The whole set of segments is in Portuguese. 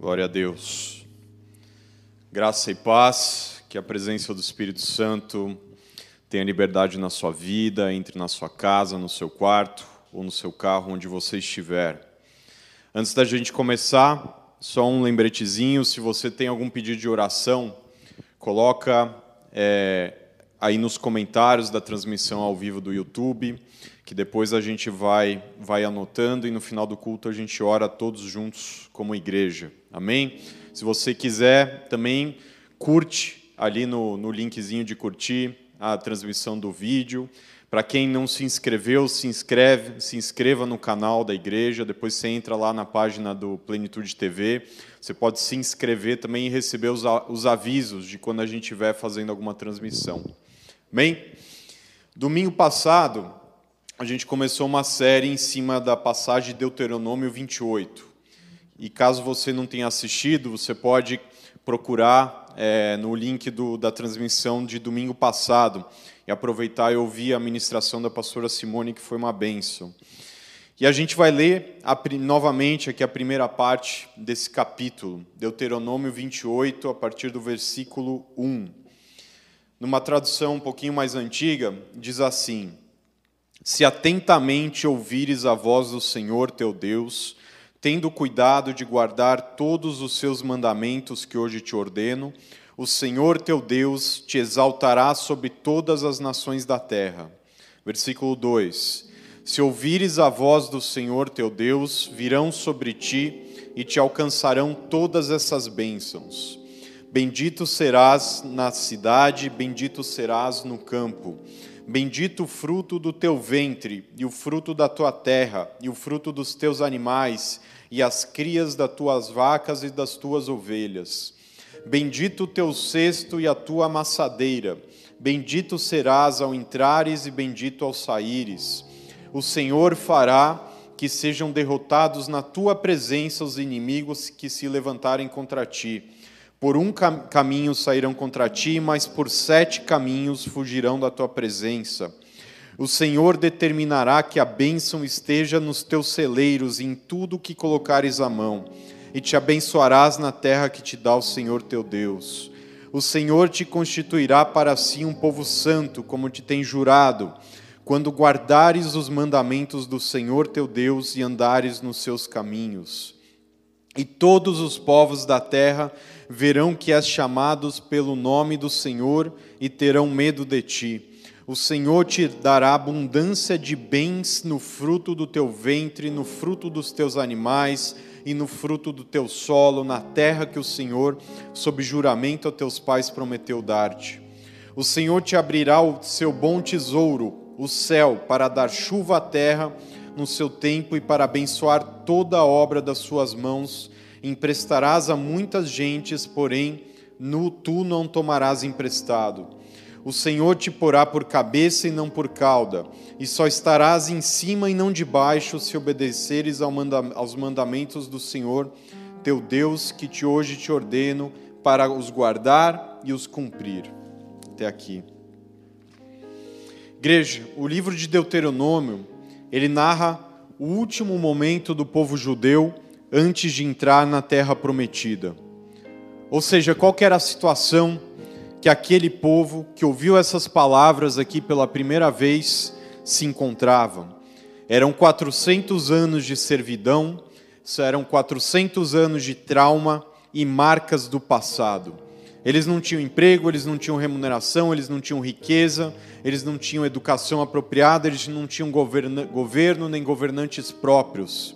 Glória a Deus. Graça e paz, que a presença do Espírito Santo tenha liberdade na sua vida, entre na sua casa, no seu quarto ou no seu carro, onde você estiver. Antes da gente começar, só um lembretezinho, se você tem algum pedido de oração, coloca é, aí nos comentários da transmissão ao vivo do YouTube, que depois a gente vai, vai anotando e no final do culto a gente ora todos juntos como igreja. Amém? Se você quiser, também curte ali no, no linkzinho de curtir a transmissão do vídeo. Para quem não se inscreveu, se inscreve, se inscreva no canal da igreja. Depois você entra lá na página do Plenitude TV. Você pode se inscrever também e receber os, os avisos de quando a gente estiver fazendo alguma transmissão. Amém? Domingo passado, a gente começou uma série em cima da passagem de Deuteronômio 28. E caso você não tenha assistido, você pode procurar é, no link do, da transmissão de domingo passado e aproveitar e ouvir a ministração da pastora Simone, que foi uma benção. E a gente vai ler a, novamente aqui a primeira parte desse capítulo, Deuteronômio 28, a partir do versículo 1. Numa tradução um pouquinho mais antiga, diz assim: Se atentamente ouvires a voz do Senhor teu Deus, tendo cuidado de guardar todos os seus mandamentos que hoje te ordeno, o Senhor teu Deus te exaltará sobre todas as nações da terra. Versículo 2: Se ouvires a voz do Senhor teu Deus, virão sobre ti e te alcançarão todas essas bênçãos. Bendito serás na cidade, bendito serás no campo. Bendito o fruto do teu ventre, e o fruto da tua terra, e o fruto dos teus animais, e as crias das tuas vacas e das tuas ovelhas. Bendito o teu cesto e a tua amassadeira. Bendito serás ao entrares e bendito ao saíres. O Senhor fará que sejam derrotados na tua presença os inimigos que se levantarem contra ti. Por um cam caminho sairão contra ti, mas por sete caminhos fugirão da tua presença. O Senhor determinará que a bênção esteja nos teus celeiros e em tudo que colocares a mão, e te abençoarás na terra que te dá o Senhor teu Deus. O Senhor te constituirá para si um povo santo, como te tem jurado, quando guardares os mandamentos do Senhor teu Deus e andares nos seus caminhos. E todos os povos da terra verão que és chamados pelo nome do Senhor e terão medo de ti o Senhor te dará abundância de bens no fruto do teu ventre, no fruto dos teus animais e no fruto do teu solo, na terra que o Senhor, sob juramento a teus pais, prometeu dar-te. O Senhor te abrirá o seu bom tesouro, o céu, para dar chuva à terra no seu tempo e para abençoar toda a obra das suas mãos. Emprestarás a muitas gentes, porém, no, tu não tomarás emprestado o Senhor te porá por cabeça e não por cauda, e só estarás em cima e não debaixo, se obedeceres aos mandamentos do Senhor, teu Deus, que te hoje te ordeno, para os guardar e os cumprir. Até aqui. Igreja, o livro de Deuteronômio, ele narra o último momento do povo judeu antes de entrar na terra prometida. Ou seja, qual era a situação que aquele povo que ouviu essas palavras aqui pela primeira vez se encontrava. Eram 400 anos de servidão, eram 400 anos de trauma e marcas do passado. Eles não tinham emprego, eles não tinham remuneração, eles não tinham riqueza, eles não tinham educação apropriada, eles não tinham governo nem governantes próprios.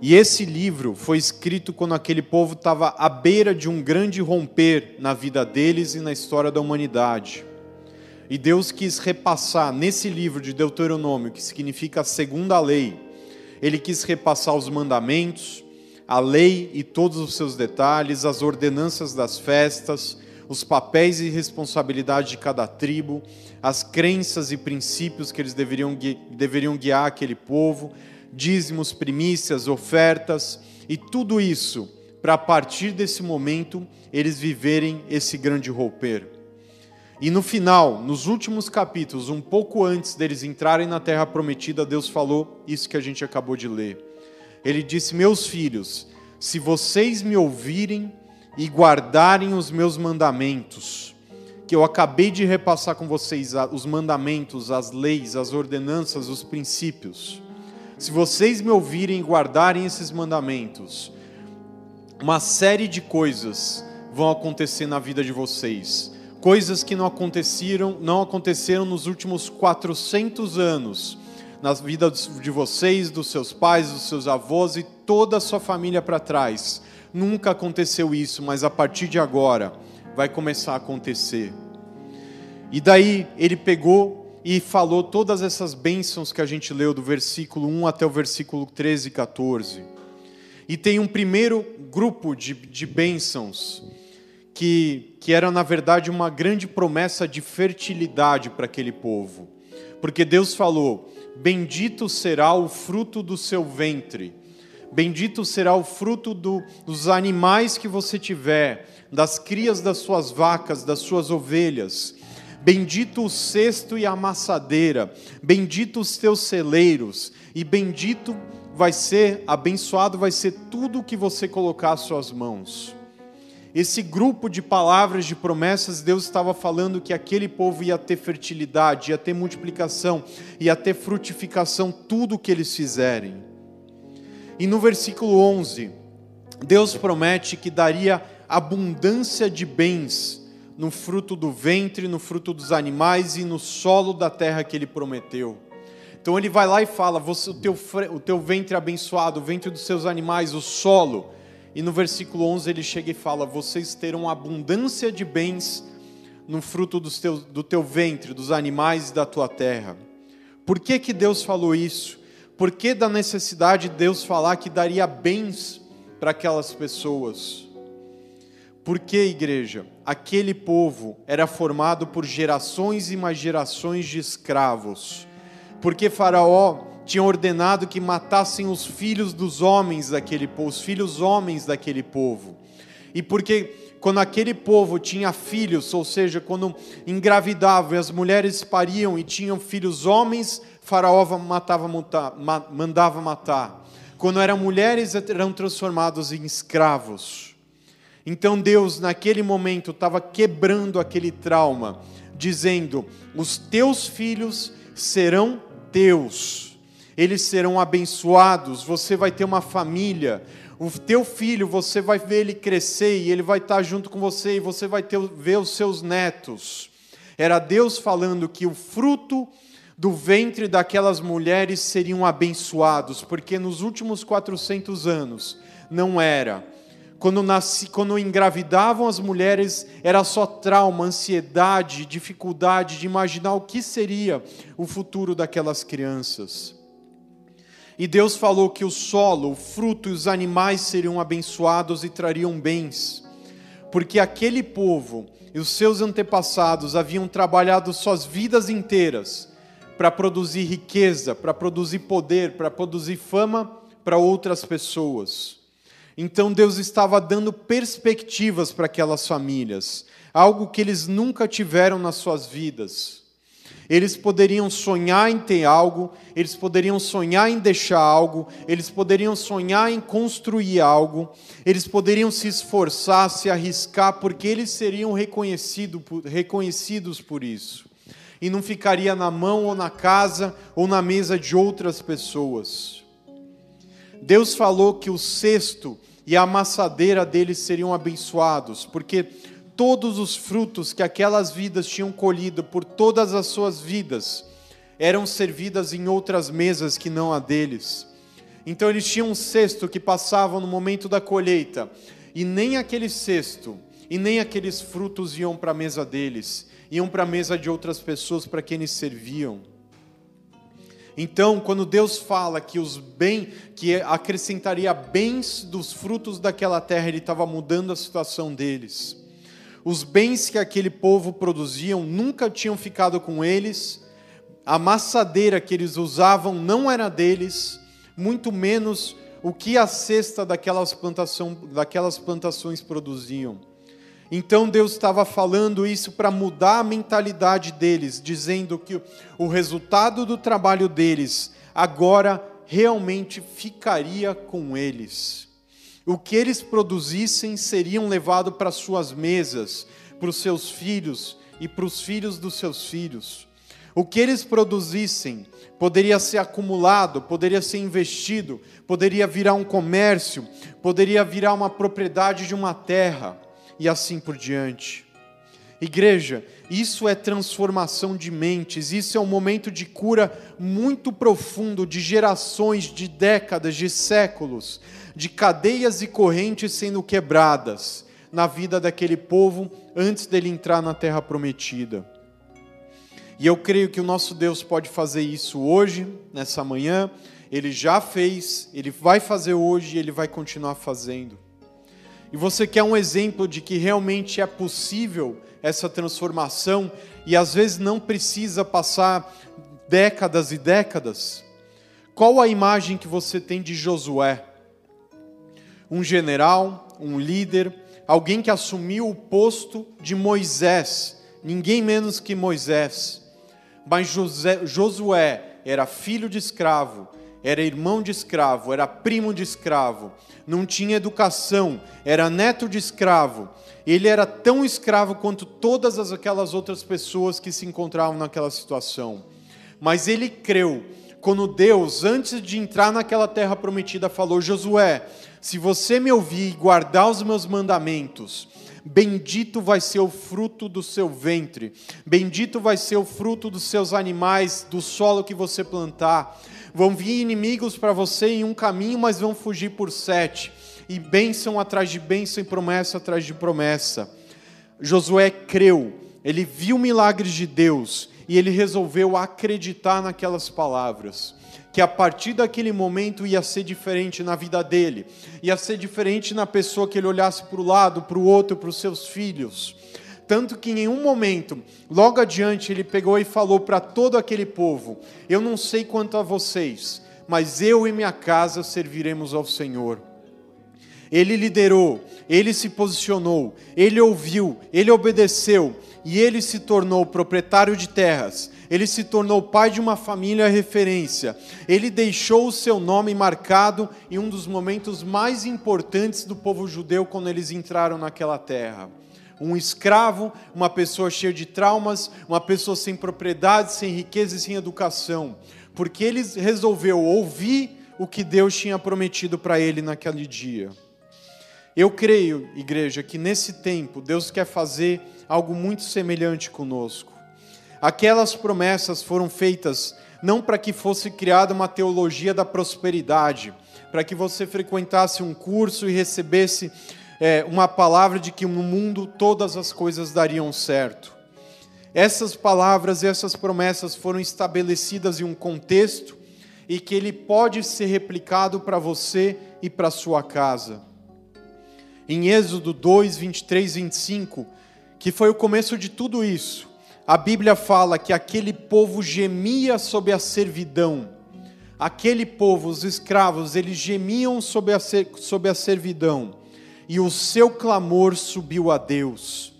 E esse livro foi escrito quando aquele povo estava à beira de um grande romper na vida deles e na história da humanidade. E Deus quis repassar nesse livro de Deuteronômio, que significa a segunda lei, ele quis repassar os mandamentos, a lei e todos os seus detalhes, as ordenanças das festas, os papéis e responsabilidades de cada tribo, as crenças e princípios que eles deveriam, deveriam guiar aquele povo, dízimos, primícias, ofertas e tudo isso para a partir desse momento eles viverem esse grande romper. E no final, nos últimos capítulos, um pouco antes deles entrarem na terra prometida, Deus falou isso que a gente acabou de ler. Ele disse: Meus filhos, se vocês me ouvirem e guardarem os meus mandamentos, que eu acabei de repassar com vocês, os mandamentos, as leis, as ordenanças, os princípios. Se vocês me ouvirem e guardarem esses mandamentos, uma série de coisas vão acontecer na vida de vocês. Coisas que não aconteceram, não aconteceram nos últimos 400 anos, na vida de vocês, dos seus pais, dos seus avós e toda a sua família para trás. Nunca aconteceu isso, mas a partir de agora vai começar a acontecer. E daí ele pegou e falou todas essas bênçãos que a gente leu do versículo 1 até o versículo 13 e 14. E tem um primeiro grupo de, de bênçãos que, que era, na verdade, uma grande promessa de fertilidade para aquele povo. Porque Deus falou: Bendito será o fruto do seu ventre, bendito será o fruto do, dos animais que você tiver, das crias das suas vacas, das suas ovelhas. Bendito o cesto e a amassadeira, bendito os teus celeiros, e bendito vai ser, abençoado vai ser tudo que você colocar às suas mãos. Esse grupo de palavras, de promessas, Deus estava falando que aquele povo ia ter fertilidade, ia ter multiplicação, ia ter frutificação, tudo o que eles fizerem. E no versículo 11, Deus promete que daria abundância de bens no fruto do ventre, no fruto dos animais e no solo da terra que ele prometeu. Então ele vai lá e fala: o, teu, o teu ventre abençoado, o ventre dos seus animais, o solo. E no versículo 11 ele chega e fala: Vocês terão abundância de bens no fruto do teu, do teu ventre, dos animais e da tua terra. Por que, que Deus falou isso? Por que da necessidade de Deus falar que daria bens para aquelas pessoas? Porque, igreja, aquele povo era formado por gerações e mais gerações de escravos porque Faraó tinha ordenado que matassem os filhos dos homens daquele povo, os filhos homens daquele povo. E porque quando aquele povo tinha filhos, ou seja, quando engravidavam e as mulheres pariam e tinham filhos homens, Faraó matava, mandava matar. Quando eram mulheres, eram transformados em escravos. Então Deus, naquele momento, estava quebrando aquele trauma, dizendo: Os teus filhos serão teus, eles serão abençoados, você vai ter uma família, o teu filho, você vai ver ele crescer e ele vai estar junto com você e você vai ter, ver os seus netos. Era Deus falando que o fruto do ventre daquelas mulheres seriam abençoados, porque nos últimos 400 anos não era quando, nasci, quando engravidavam as mulheres, era só trauma, ansiedade, dificuldade de imaginar o que seria o futuro daquelas crianças. E Deus falou que o solo, o fruto e os animais seriam abençoados e trariam bens, porque aquele povo e os seus antepassados haviam trabalhado suas vidas inteiras para produzir riqueza, para produzir poder, para produzir fama para outras pessoas. Então Deus estava dando perspectivas para aquelas famílias, algo que eles nunca tiveram nas suas vidas. Eles poderiam sonhar em ter algo, eles poderiam sonhar em deixar algo, eles poderiam sonhar em construir algo, eles poderiam se esforçar, se arriscar, porque eles seriam reconhecido, reconhecidos por isso. E não ficaria na mão ou na casa ou na mesa de outras pessoas. Deus falou que o sexto e a amassadeira deles seriam abençoados, porque todos os frutos que aquelas vidas tinham colhido por todas as suas vidas eram servidas em outras mesas que não a deles. Então eles tinham um cesto que passavam no momento da colheita, e nem aquele cesto e nem aqueles frutos iam para a mesa deles, iam para a mesa de outras pessoas para quem eles serviam. Então, quando Deus fala que os bem, que acrescentaria bens dos frutos daquela terra, ele estava mudando a situação deles. Os bens que aquele povo produziam nunca tinham ficado com eles. A maçadeira que eles usavam não era deles, muito menos o que a cesta daquelas, plantação, daquelas plantações produziam. Então Deus estava falando isso para mudar a mentalidade deles, dizendo que o resultado do trabalho deles agora realmente ficaria com eles. O que eles produzissem seriam levados para suas mesas, para os seus filhos e para os filhos dos seus filhos. O que eles produzissem poderia ser acumulado, poderia ser investido, poderia virar um comércio, poderia virar uma propriedade de uma terra e assim por diante. Igreja, isso é transformação de mentes, isso é um momento de cura muito profundo, de gerações, de décadas, de séculos, de cadeias e correntes sendo quebradas na vida daquele povo antes dele entrar na terra prometida. E eu creio que o nosso Deus pode fazer isso hoje, nessa manhã, ele já fez, ele vai fazer hoje e ele vai continuar fazendo. E você quer um exemplo de que realmente é possível essa transformação e às vezes não precisa passar décadas e décadas? Qual a imagem que você tem de Josué? Um general, um líder, alguém que assumiu o posto de Moisés, ninguém menos que Moisés. Mas José, Josué era filho de escravo, era irmão de escravo, era primo de escravo, não tinha educação, era neto de escravo. Ele era tão escravo quanto todas aquelas outras pessoas que se encontravam naquela situação. Mas ele creu quando Deus, antes de entrar naquela terra prometida, falou: Josué, se você me ouvir e guardar os meus mandamentos, Bendito vai ser o fruto do seu ventre, bendito vai ser o fruto dos seus animais, do solo que você plantar. Vão vir inimigos para você em um caminho, mas vão fugir por sete. E bênção atrás de bênção e promessa atrás de promessa. Josué creu, ele viu milagres de Deus e ele resolveu acreditar naquelas palavras que a partir daquele momento ia ser diferente na vida dele, ia ser diferente na pessoa que ele olhasse para o lado, para o outro, para os seus filhos. Tanto que em nenhum momento, logo adiante, ele pegou e falou para todo aquele povo: Eu não sei quanto a vocês, mas eu e minha casa serviremos ao Senhor. Ele liderou, ele se posicionou, ele ouviu, ele obedeceu e ele se tornou proprietário de terras ele se tornou pai de uma família referência. Ele deixou o seu nome marcado em um dos momentos mais importantes do povo judeu quando eles entraram naquela terra. Um escravo, uma pessoa cheia de traumas, uma pessoa sem propriedade, sem riqueza e sem educação, porque ele resolveu ouvir o que Deus tinha prometido para ele naquele dia. Eu creio, igreja, que nesse tempo Deus quer fazer algo muito semelhante conosco. Aquelas promessas foram feitas não para que fosse criada uma teologia da prosperidade, para que você frequentasse um curso e recebesse é, uma palavra de que no mundo todas as coisas dariam certo. Essas palavras e essas promessas foram estabelecidas em um contexto e que ele pode ser replicado para você e para sua casa. Em Êxodo 2, 23, 25, que foi o começo de tudo isso, a Bíblia fala que aquele povo gemia sob a servidão. Aquele povo, os escravos, eles gemiam sob a, sob a servidão. E o seu clamor subiu a Deus.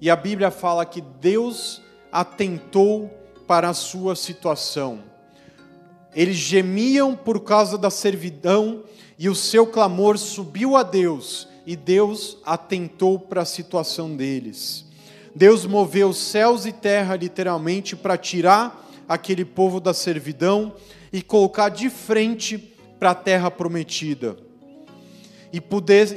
E a Bíblia fala que Deus atentou para a sua situação. Eles gemiam por causa da servidão e o seu clamor subiu a Deus, e Deus atentou para a situação deles. Deus moveu céus e terra literalmente para tirar aquele povo da servidão e colocar de frente para a terra prometida. E,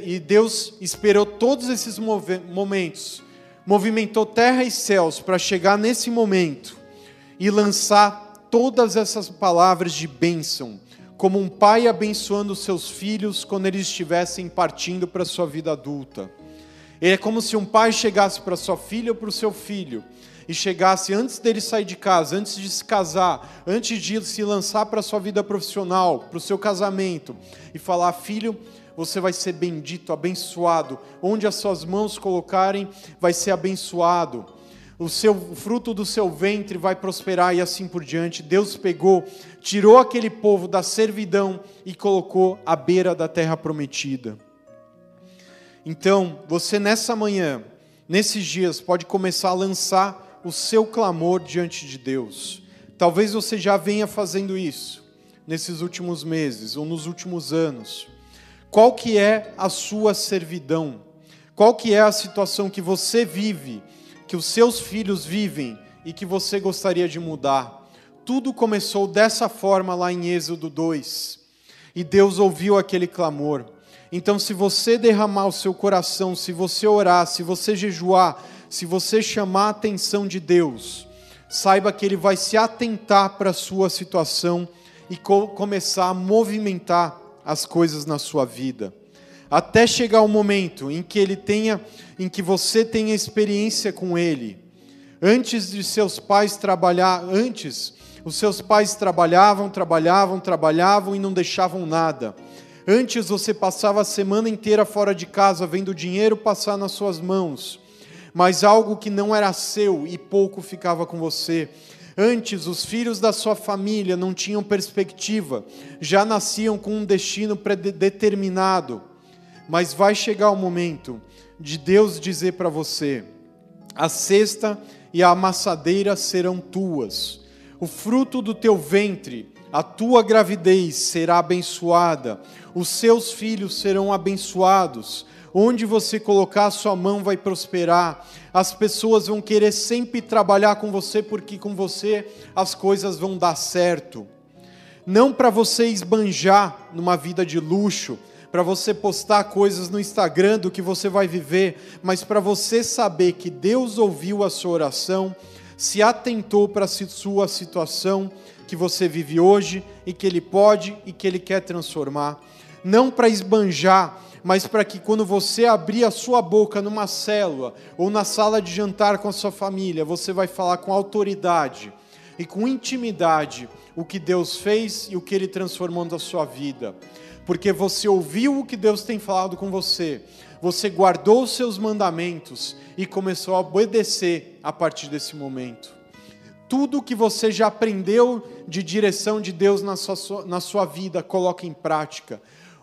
e Deus esperou todos esses momentos, movimentou terra e céus para chegar nesse momento e lançar todas essas palavras de bênção, como um pai abençoando seus filhos quando eles estivessem partindo para sua vida adulta. É como se um pai chegasse para sua filha ou para o seu filho e chegasse antes dele sair de casa, antes de se casar, antes de se lançar para sua vida profissional, para o seu casamento, e falar: Filho, você vai ser bendito, abençoado. Onde as suas mãos colocarem, vai ser abençoado. O, seu, o fruto do seu ventre vai prosperar e assim por diante. Deus pegou, tirou aquele povo da servidão e colocou à beira da terra prometida. Então, você nessa manhã, nesses dias, pode começar a lançar o seu clamor diante de Deus. Talvez você já venha fazendo isso nesses últimos meses ou nos últimos anos. Qual que é a sua servidão? Qual que é a situação que você vive, que os seus filhos vivem e que você gostaria de mudar? Tudo começou dessa forma lá em Êxodo 2. E Deus ouviu aquele clamor. Então, se você derramar o seu coração, se você orar, se você jejuar, se você chamar a atenção de Deus, saiba que Ele vai se atentar para a sua situação e co começar a movimentar as coisas na sua vida. Até chegar o momento em que Ele tenha, em que você tenha experiência com Ele. Antes de seus pais trabalhar, antes os seus pais trabalhavam, trabalhavam, trabalhavam e não deixavam nada. Antes você passava a semana inteira fora de casa vendo dinheiro passar nas suas mãos mas algo que não era seu e pouco ficava com você. Antes, os filhos da sua família não tinham perspectiva, já nasciam com um destino predeterminado. Mas vai chegar o momento de Deus dizer para você: a cesta e a amassadeira serão tuas, o fruto do teu ventre, a tua gravidez será abençoada, os seus filhos serão abençoados, Onde você colocar a sua mão vai prosperar. As pessoas vão querer sempre trabalhar com você porque com você as coisas vão dar certo. Não para você esbanjar numa vida de luxo, para você postar coisas no Instagram do que você vai viver, mas para você saber que Deus ouviu a sua oração, se atentou para a sua situação que você vive hoje e que Ele pode e que Ele quer transformar. Não para esbanjar mas para que quando você abrir a sua boca numa célula ou na sala de jantar com a sua família, você vai falar com autoridade e com intimidade o que Deus fez e o que Ele transformou na sua vida. Porque você ouviu o que Deus tem falado com você, você guardou os seus mandamentos e começou a obedecer a partir desse momento. Tudo que você já aprendeu de direção de Deus na sua, na sua vida, coloque em prática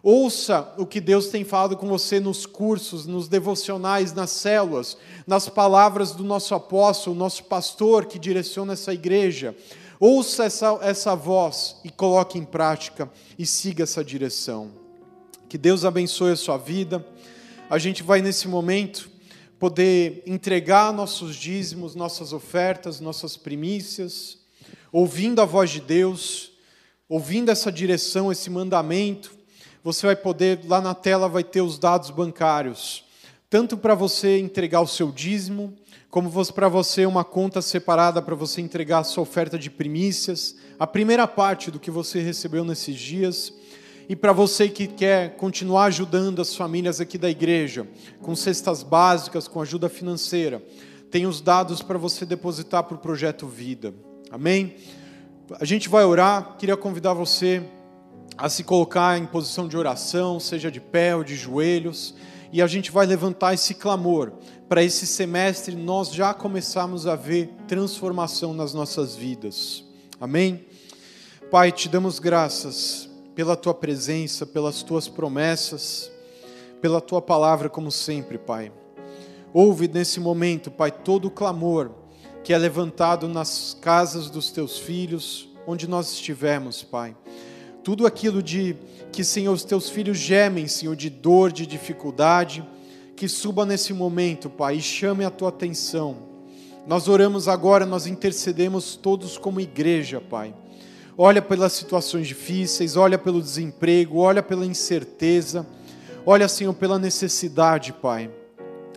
Ouça o que Deus tem falado com você nos cursos, nos devocionais, nas células, nas palavras do nosso apóstolo, nosso pastor que direciona essa igreja. Ouça essa, essa voz e coloque em prática e siga essa direção. Que Deus abençoe a sua vida. A gente vai nesse momento poder entregar nossos dízimos, nossas ofertas, nossas primícias, ouvindo a voz de Deus, ouvindo essa direção, esse mandamento você vai poder, lá na tela vai ter os dados bancários, tanto para você entregar o seu dízimo, como para você uma conta separada para você entregar a sua oferta de primícias, a primeira parte do que você recebeu nesses dias. E para você que quer continuar ajudando as famílias aqui da igreja, com cestas básicas, com ajuda financeira, tem os dados para você depositar para o projeto Vida. Amém? A gente vai orar, queria convidar você a se colocar em posição de oração, seja de pé ou de joelhos, e a gente vai levantar esse clamor para esse semestre nós já começarmos a ver transformação nas nossas vidas. Amém? Pai, te damos graças pela tua presença, pelas tuas promessas, pela tua palavra, como sempre, Pai. Ouve nesse momento, Pai, todo o clamor que é levantado nas casas dos teus filhos, onde nós estivermos, Pai tudo aquilo de que, Senhor, os teus filhos gemem, Senhor, de dor, de dificuldade, que suba nesse momento, Pai, e chame a tua atenção. Nós oramos agora, nós intercedemos todos como igreja, Pai. Olha pelas situações difíceis, olha pelo desemprego, olha pela incerteza, olha, Senhor, pela necessidade, Pai.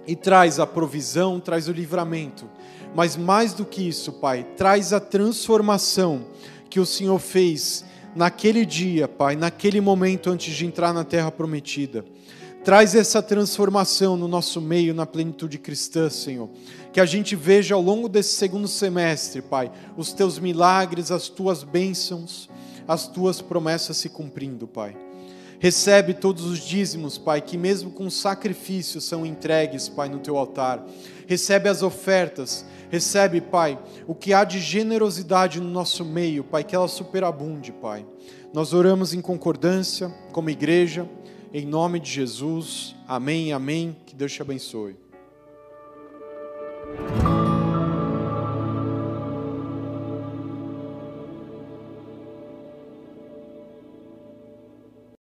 E traz a provisão, traz o livramento. Mas mais do que isso, Pai, traz a transformação que o Senhor fez naquele dia, Pai, naquele momento antes de entrar na terra prometida. Traz essa transformação no nosso meio, na plenitude cristã, Senhor. Que a gente veja ao longo desse segundo semestre, Pai, os teus milagres, as tuas bênçãos, as tuas promessas se cumprindo, Pai. Recebe todos os dízimos, Pai, que mesmo com sacrifício são entregues, Pai, no teu altar. Recebe as ofertas, Recebe, Pai, o que há de generosidade no nosso meio, Pai, que ela superabunde, Pai. Nós oramos em concordância como igreja, em nome de Jesus. Amém, amém. Que Deus te abençoe.